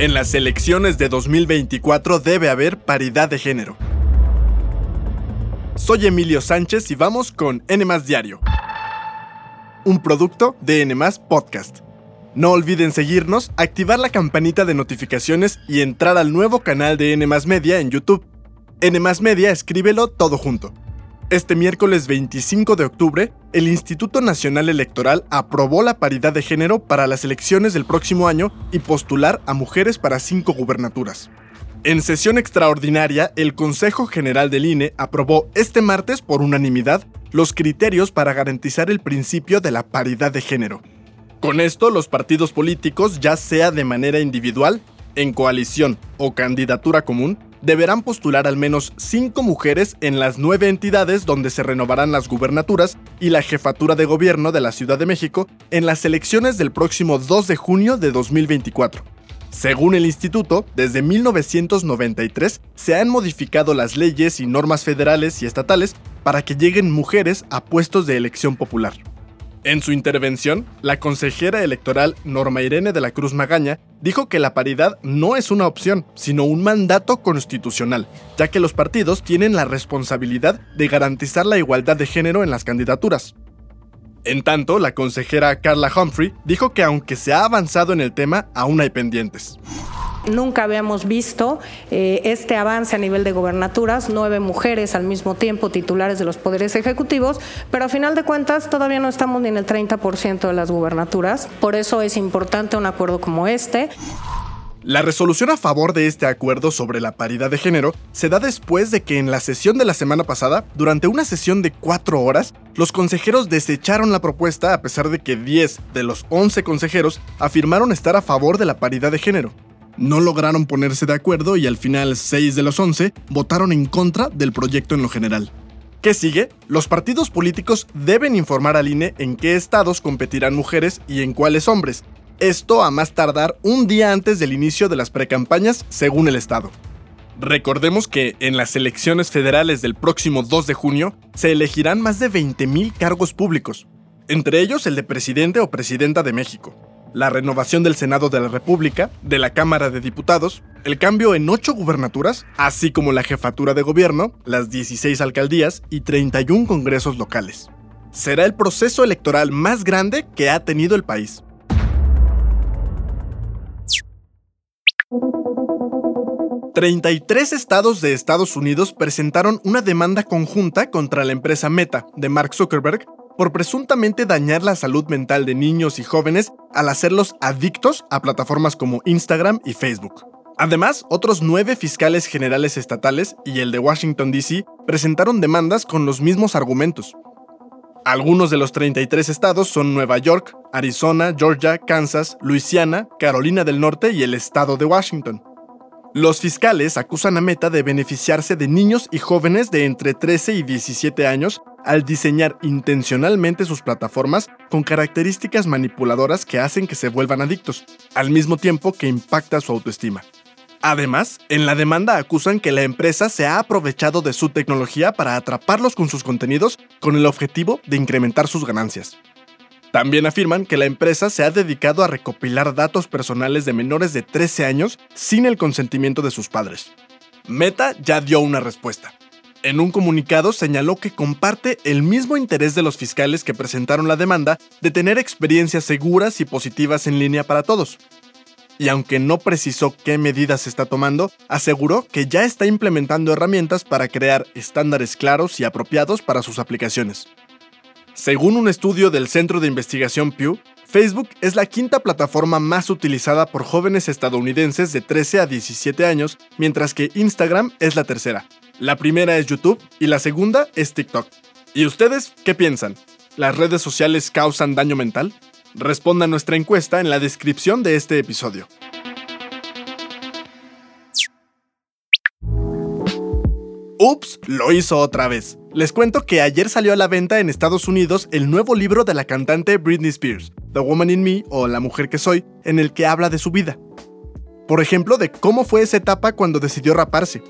En las elecciones de 2024 debe haber paridad de género. Soy Emilio Sánchez y vamos con N Diario, un producto de N Podcast. No olviden seguirnos, activar la campanita de notificaciones y entrar al nuevo canal de N Media en YouTube. N Media escríbelo todo junto. Este miércoles 25 de octubre, el Instituto Nacional Electoral aprobó la paridad de género para las elecciones del próximo año y postular a mujeres para cinco gubernaturas. En sesión extraordinaria, el Consejo General del INE aprobó este martes por unanimidad los criterios para garantizar el principio de la paridad de género. Con esto, los partidos políticos, ya sea de manera individual, en coalición o candidatura común, deberán postular al menos cinco mujeres en las nueve entidades donde se renovarán las gubernaturas y la jefatura de gobierno de la Ciudad de México en las elecciones del próximo 2 de junio de 2024. Según el instituto, desde 1993 se han modificado las leyes y normas federales y estatales para que lleguen mujeres a puestos de elección popular. En su intervención, la consejera electoral Norma Irene de la Cruz Magaña dijo que la paridad no es una opción, sino un mandato constitucional, ya que los partidos tienen la responsabilidad de garantizar la igualdad de género en las candidaturas. En tanto, la consejera Carla Humphrey dijo que aunque se ha avanzado en el tema, aún hay pendientes. Nunca habíamos visto eh, este avance a nivel de gobernaturas, nueve mujeres al mismo tiempo titulares de los poderes ejecutivos, pero a final de cuentas todavía no estamos ni en el 30% de las gubernaturas. Por eso es importante un acuerdo como este. La resolución a favor de este acuerdo sobre la paridad de género se da después de que en la sesión de la semana pasada, durante una sesión de cuatro horas, los consejeros desecharon la propuesta a pesar de que 10 de los 11 consejeros afirmaron estar a favor de la paridad de género no lograron ponerse de acuerdo y al final 6 de los 11 votaron en contra del proyecto en lo general. ¿Qué sigue? Los partidos políticos deben informar al INE en qué estados competirán mujeres y en cuáles hombres. Esto a más tardar un día antes del inicio de las precampañas según el estado. Recordemos que en las elecciones federales del próximo 2 de junio se elegirán más de 20.000 cargos públicos, entre ellos el de presidente o presidenta de México la renovación del Senado de la República, de la Cámara de Diputados, el cambio en ocho gubernaturas, así como la jefatura de gobierno, las 16 alcaldías y 31 congresos locales. Será el proceso electoral más grande que ha tenido el país. ...33 estados de Estados Unidos presentaron una demanda conjunta contra la empresa Meta de Mark Zuckerberg por presuntamente dañar la salud mental de niños y jóvenes al hacerlos adictos a plataformas como Instagram y Facebook. Además, otros nueve fiscales generales estatales y el de Washington, D.C. presentaron demandas con los mismos argumentos. Algunos de los 33 estados son Nueva York, Arizona, Georgia, Kansas, Luisiana, Carolina del Norte y el estado de Washington. Los fiscales acusan a Meta de beneficiarse de niños y jóvenes de entre 13 y 17 años al diseñar intencionalmente sus plataformas con características manipuladoras que hacen que se vuelvan adictos, al mismo tiempo que impacta su autoestima. Además, en la demanda acusan que la empresa se ha aprovechado de su tecnología para atraparlos con sus contenidos con el objetivo de incrementar sus ganancias. También afirman que la empresa se ha dedicado a recopilar datos personales de menores de 13 años sin el consentimiento de sus padres. Meta ya dio una respuesta. En un comunicado señaló que comparte el mismo interés de los fiscales que presentaron la demanda de tener experiencias seguras y positivas en línea para todos. Y aunque no precisó qué medidas está tomando, aseguró que ya está implementando herramientas para crear estándares claros y apropiados para sus aplicaciones. Según un estudio del Centro de Investigación Pew, Facebook es la quinta plataforma más utilizada por jóvenes estadounidenses de 13 a 17 años, mientras que Instagram es la tercera, la primera es YouTube y la segunda es TikTok. ¿Y ustedes qué piensan? ¿Las redes sociales causan daño mental? Responda a nuestra encuesta en la descripción de este episodio. Ups, lo hizo otra vez. Les cuento que ayer salió a la venta en Estados Unidos el nuevo libro de la cantante Britney Spears, The Woman in Me o La Mujer que Soy, en el que habla de su vida. Por ejemplo, de cómo fue esa etapa cuando decidió raparse,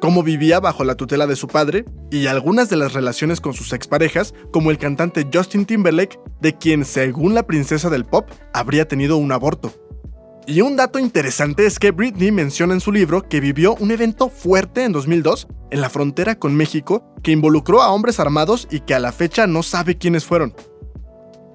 cómo vivía bajo la tutela de su padre y algunas de las relaciones con sus exparejas, como el cantante Justin Timberlake, de quien, según la princesa del pop, habría tenido un aborto. Y un dato interesante es que Britney menciona en su libro que vivió un evento fuerte en 2002 en la frontera con México que involucró a hombres armados y que a la fecha no sabe quiénes fueron.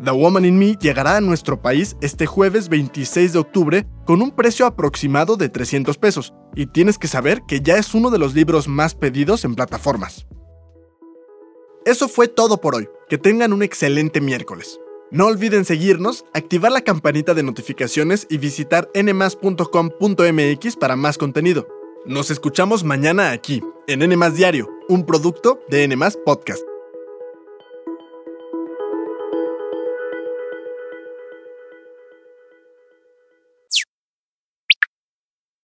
The Woman in Me llegará a nuestro país este jueves 26 de octubre con un precio aproximado de 300 pesos, y tienes que saber que ya es uno de los libros más pedidos en plataformas. Eso fue todo por hoy. Que tengan un excelente miércoles. No olviden seguirnos, activar la campanita de notificaciones y visitar nmas.com.mx para más contenido. Nos escuchamos mañana aquí, en NMAS Diario, un producto de NMAS Podcast.